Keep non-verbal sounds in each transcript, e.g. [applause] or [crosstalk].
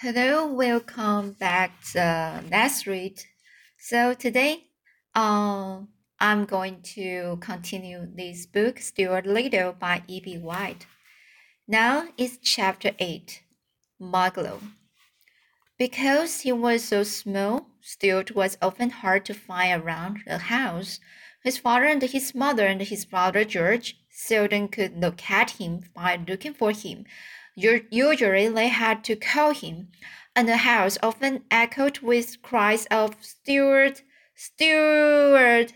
Hello, welcome back to Let's Read. So today, um, I'm going to continue this book, Stuart Little by E.B. White. Now it's chapter 8, Margalo. Because he was so small, Stuart was often hard to find around the house. His father and his mother and his brother George seldom could look at him by looking for him Usually they had to call him, and the house often echoed with cries of Stuart, Stuart.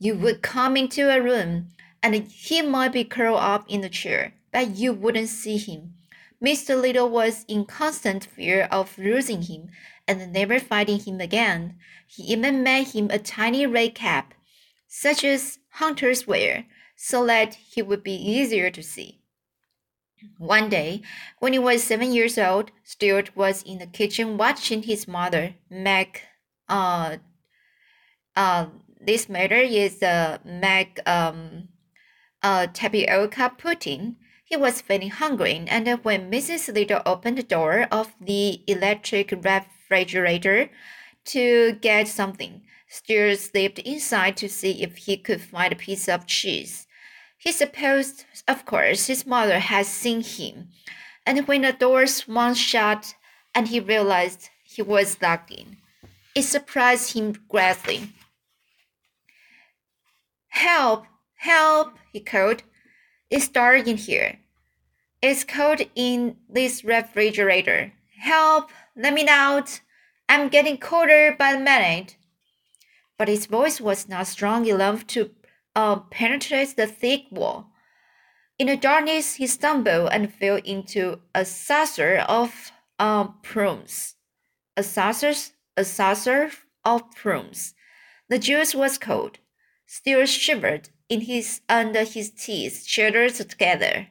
You would come into a room, and he might be curled up in a chair, but you wouldn't see him. Mr. Little was in constant fear of losing him and never finding him again. He even made him a tiny red cap, such as hunters wear, so that he would be easier to see. One day, when he was seven years old, Stuart was in the kitchen watching his mother make uh uh this matter is uh make um uh tapioca pudding. He was feeling hungry, and when Mrs. Little opened the door of the electric refrigerator to get something, Stuart slipped inside to see if he could find a piece of cheese. He supposed, of course, his mother had seen him, and when the door swung shut and he realized he was locked in, it surprised him greatly. Help! Help! he called. It's dark in here. It's cold in this refrigerator. Help! Let me out! I'm getting colder by the minute. But his voice was not strong enough to uh, penetrates the thick wall. In the darkness, he stumbled and fell into a saucer of uh, prunes. A saucer, a saucer of prunes. The juice was cold. Stuart shivered in his under his teeth chattered together.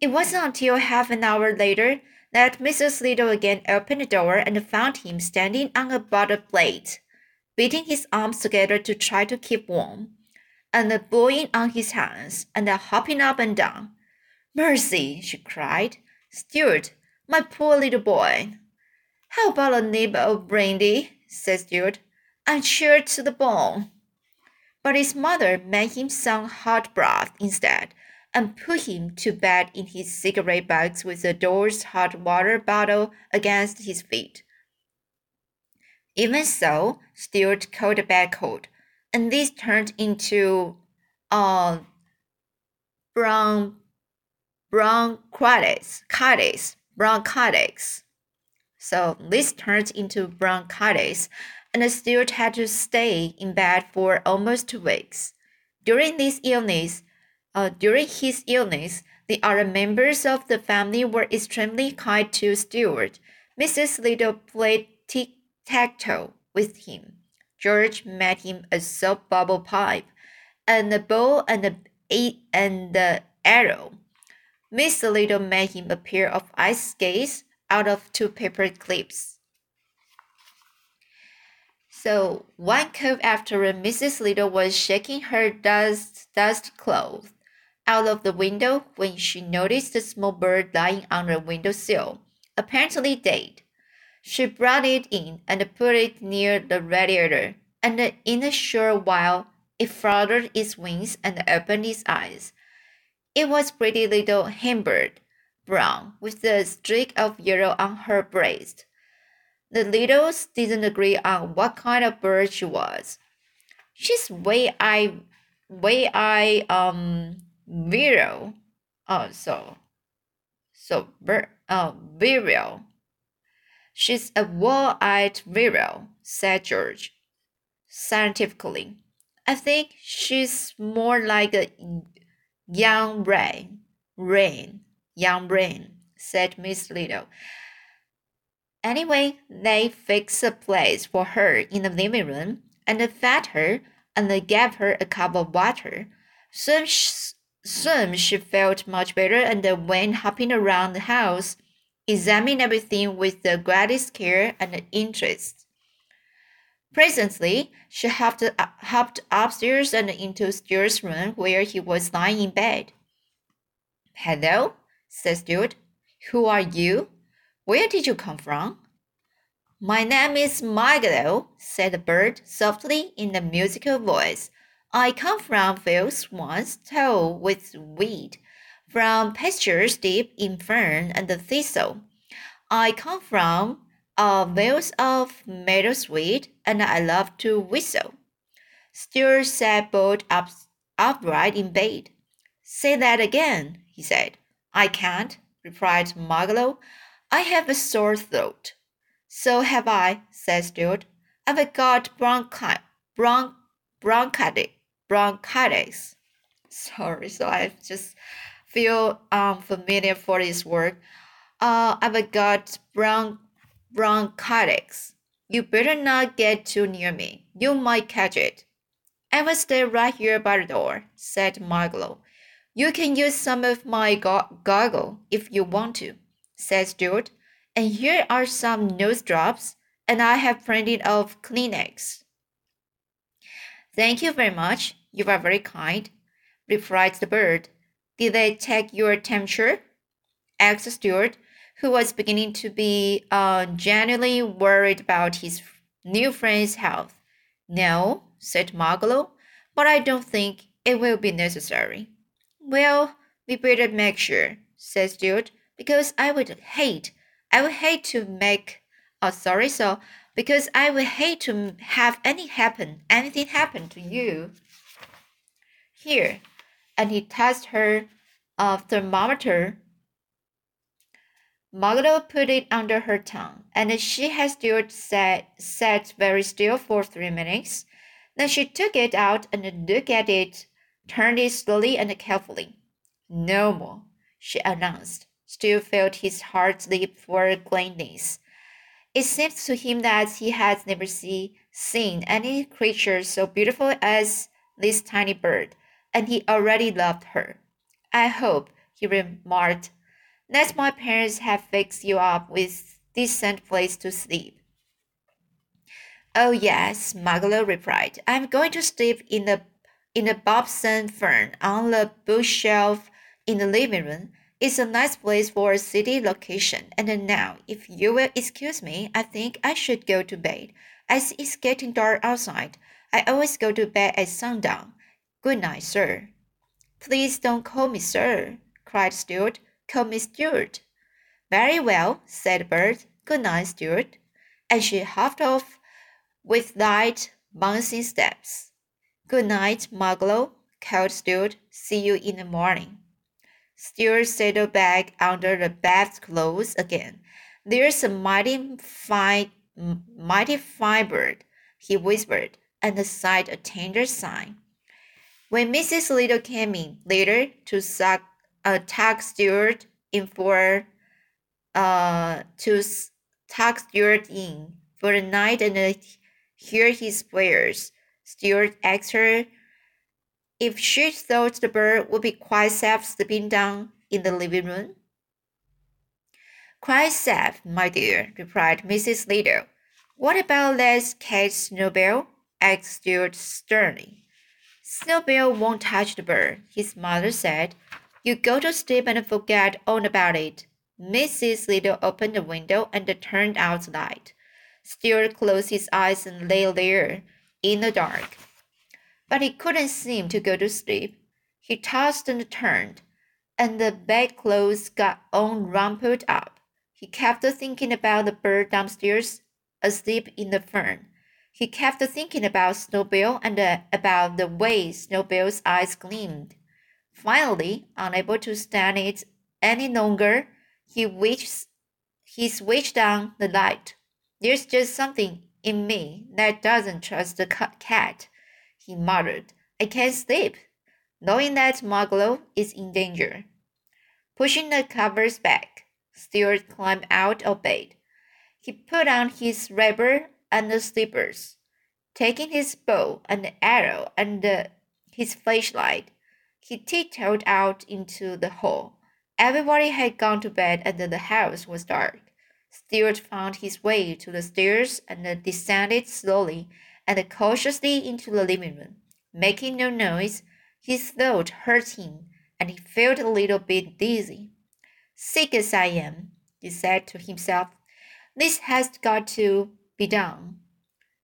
It wasn't until half an hour later that Mrs. Little again opened the door and found him standing on a butter plate, beating his arms together to try to keep warm and blowing on his hands and hopping up and down. Mercy, she cried. Stuart, my poor little boy. How about a nib of brandy? said Stuart. I'm chilled to the bone. But his mother made him some hot broth instead and put him to bed in his cigarette box with the door's hot water bottle against his feet. Even so, Stuart caught a bad cold and this turned into uh, bron bronchitis, bronchitis, bronchitis. So this turned into bronchitis, and Stuart had to stay in bed for almost two weeks. During this illness, uh, during his illness, the other members of the family were extremely kind to Stuart. Mrs. Little played tic-tac-toe with him. George made him a soap bubble pipe, and a bow and a and the arrow. Miss Little made him a pair of ice skates out of two paper clips. So one cold afternoon, Mrs. Little was shaking her dust dust cloth out of the window when she noticed a small bird lying on the windowsill, apparently dead. She brought it in and put it near the radiator, and in a short while it fluttered its wings and opened its eyes. It was pretty little hen-bird, brown, with a streak of yellow on her breast. The littles didn't agree on what kind of bird she was. She's way I way I um virile. Oh so so bir uh virile She's a wall-eyed vireo, said George, scientifically. I think she's more like a young brain. Rain, young brain, said Miss Little. Anyway, they fixed a place for her in the living room and fed her and gave her a cup of water. Soon she, soon she felt much better and went hopping around the house examine everything with the greatest care and interest. Presently, she hopped, hopped upstairs and into Stuart's room where he was lying in bed. Hello, said Stuart. Who are you? Where did you come from? My name is Milo, said the bird softly in a musical voice. I come from fields once tall with weed, from pastures deep in fern and thistle. I come from uh, vales of meadowsweet, and I love to whistle. Stuart sat bolt up, upright in bed. Say that again, he said. I can't, replied Margalo. I have a sore throat. So have I, said Stuart. I've got bronchi- bron- bronchitis. bronchitis. [laughs] Sorry, so I've just feel um familiar for this word. Uh, I've got bron- bronchitis. You better not get too near me. You might catch it. I will stay right here by the door, said Margalo. You can use some of my go- goggle if you want to, said Stuart. And here are some nose drops, and I have plenty of Kleenex. Thank you very much. You are very kind, replied the bird. Did they take your temperature? asked Stuart, who was beginning to be uh, genuinely worried about his new friend's health. No, said Margalo, but I don't think it will be necessary. Well, we better make sure, said Stuart, because I would hate, I would hate to make, oh, sorry, so, because I would hate to have any happen, anything happen to you. Here, and he touched her uh, thermometer. Margalo put it under her tongue, and she had Stuart sat, sat very still for three minutes. Then she took it out and looked at it, turned it slowly and carefully. No more, she announced. Stuart felt his heart leap for gladness. It seemed to him that he had never see, seen any creature so beautiful as this tiny bird, and he already loved her. I hope, he remarked, that my parents have fixed you up with decent place to sleep. Oh yes, Margalo replied. I'm going to sleep in the in the Boston fern on the bookshelf in the living room. It's a nice place for a city location. And now, if you will excuse me, I think I should go to bed, as it's getting dark outside. I always go to bed at sundown. Good night, sir. Please don't call me sir, cried Stuart. Call me Stuart. Very well, said Bert. Good night, Stuart. And she hopped off with light, bouncing steps. Good night, Margalo, called Stuart. See you in the morning. Stuart settled back under the bedclothes again. There's a mighty fine, mighty fine bird, he whispered, and sighed a tender sigh. When Mrs. Little came in later to suck, uh, tuck Stuart in for uh, to tuck Stuart in for the night and uh, hear his prayers, Stuart asked her if she thought the bird would be quite safe sleeping down in the living room. Quite safe, my dear, replied Mrs. Little. What about that cat Snowball? asked Stuart sternly. Snowball won't touch the bird, his mother said. You go to sleep and forget all about it. Mrs. Little opened the window and turned out the light. Stuart closed his eyes and lay there in the dark. But he couldn't seem to go to sleep. He tossed and turned, and the bedclothes got all rumpled up. He kept thinking about the bird downstairs, asleep in the fern. He kept thinking about Snowball and uh, about the way Snowball's eyes gleamed. Finally, unable to stand it any longer, he switched, he switched on the light. There's just something in me that doesn't trust the cat, he muttered. I can't sleep, knowing that Margalo is in danger. Pushing the covers back, Stuart climbed out of bed. He put on his rubber and the slippers. Taking his bow and arrow and his flashlight, he tiptoed out into the hall. Everybody had gone to bed and the house was dark. Stuart found his way to the stairs and descended slowly and cautiously into the living room. Making no noise, his throat hurt him and he felt a little bit dizzy. Sick as I am, he said to himself. This has got to be done.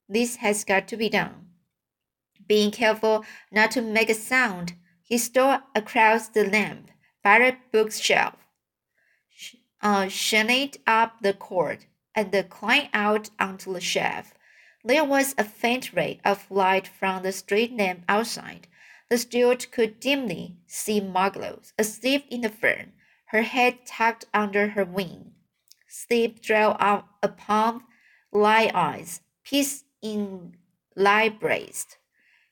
This has got to be done. Being careful not to make a sound, he stole across the lamp by the bookshelf, uh, up the cord, and climbed out onto the shelf. There was a faint ray of light from the street lamp outside. The Stuart could dimly see Margalo asleep in the fern, her head tucked under her wing. Sleep drew up upon light eyes, peace in light breast.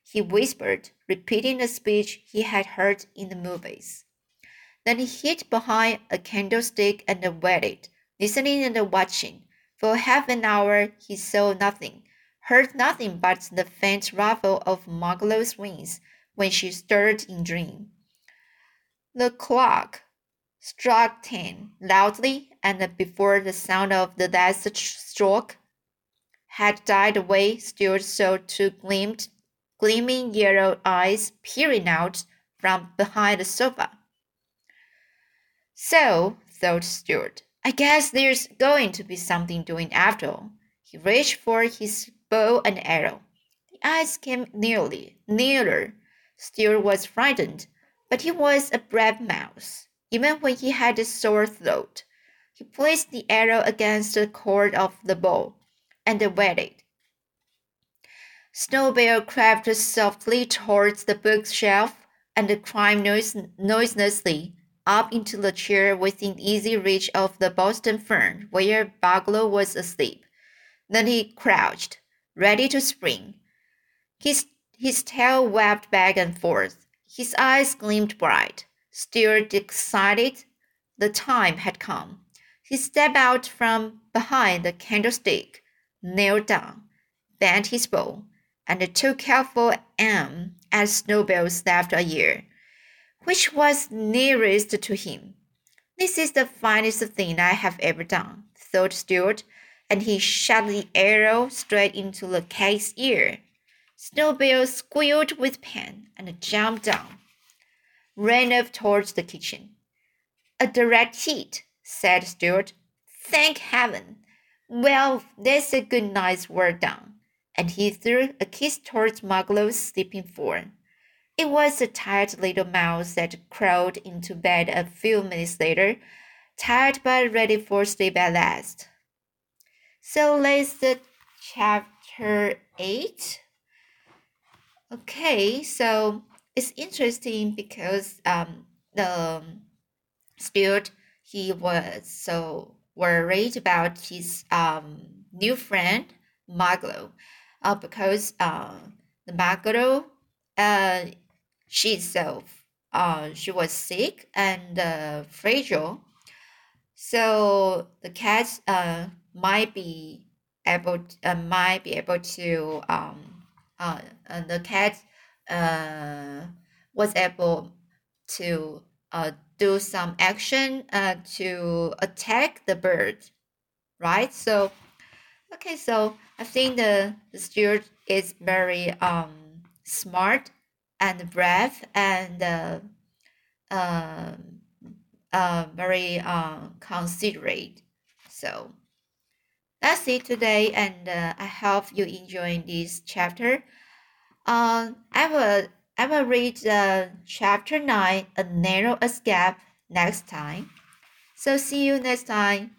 He whispered, repeating the speech he had heard in the movies. Then he hid behind a candlestick and waited, listening and watching. For half an hour he saw nothing, heard nothing but the faint ruffle of Margalo's wings when she stirred in dream. The clock struck ten loudly, and before the sound of the last stroke had died away, Stuart saw two gleamed, gleaming yellow eyes peering out from behind the sofa. So, thought Stuart, I guess there's going to be something doing after all. He reached for his bow and arrow. The eyes came nearly, nearer. Stuart was frightened, but he was a brave mouse, even when he had a sore throat. He placed the arrow against the cord of the bow and waited. Snowball crept softly towards the bookshelf and climbed noise noiselessly up into the chair within easy reach of the Boston fern where Margalo was asleep. Then he crouched, ready to spring. His, his tail waved back and forth. His eyes gleamed bright. Still excited, the time had come. He stepped out from behind the candlestick, knelt down, bent his bow, and took careful aim at Snowball's left ear, which was nearest to him. This is the finest thing I have ever done, thought Stuart and he shot the arrow straight into the cat's ear. Snowball squealed with pain and jumped down, ran off towards the kitchen. A direct hit, said Stuart. Thank heaven. Well, that's a good night's work done. And he threw a kiss towards Margalo's sleeping form. It was a tired little mouse that crawled into bed a few minutes later, tired but ready for sleep at last. So let's the chapter 8. Okay, so it's interesting because um, the spirit he was so worried about his um, new friend Margalo, uh, because uh, the Margalo uh, she's so uh, she was sick and uh, fragile, so the cat uh might be able to, uh, might be able to um uh the cat uh was able to uh do some action uh to attack the bird right so okay so i think the, the Stuart is very um smart and brave and uh, uh, uh very uh considerate so that's it today, and uh, I hope you enjoy this chapter. Uh, I will I will read uh, chapter nine, a narrow escape, next time. So see you next time.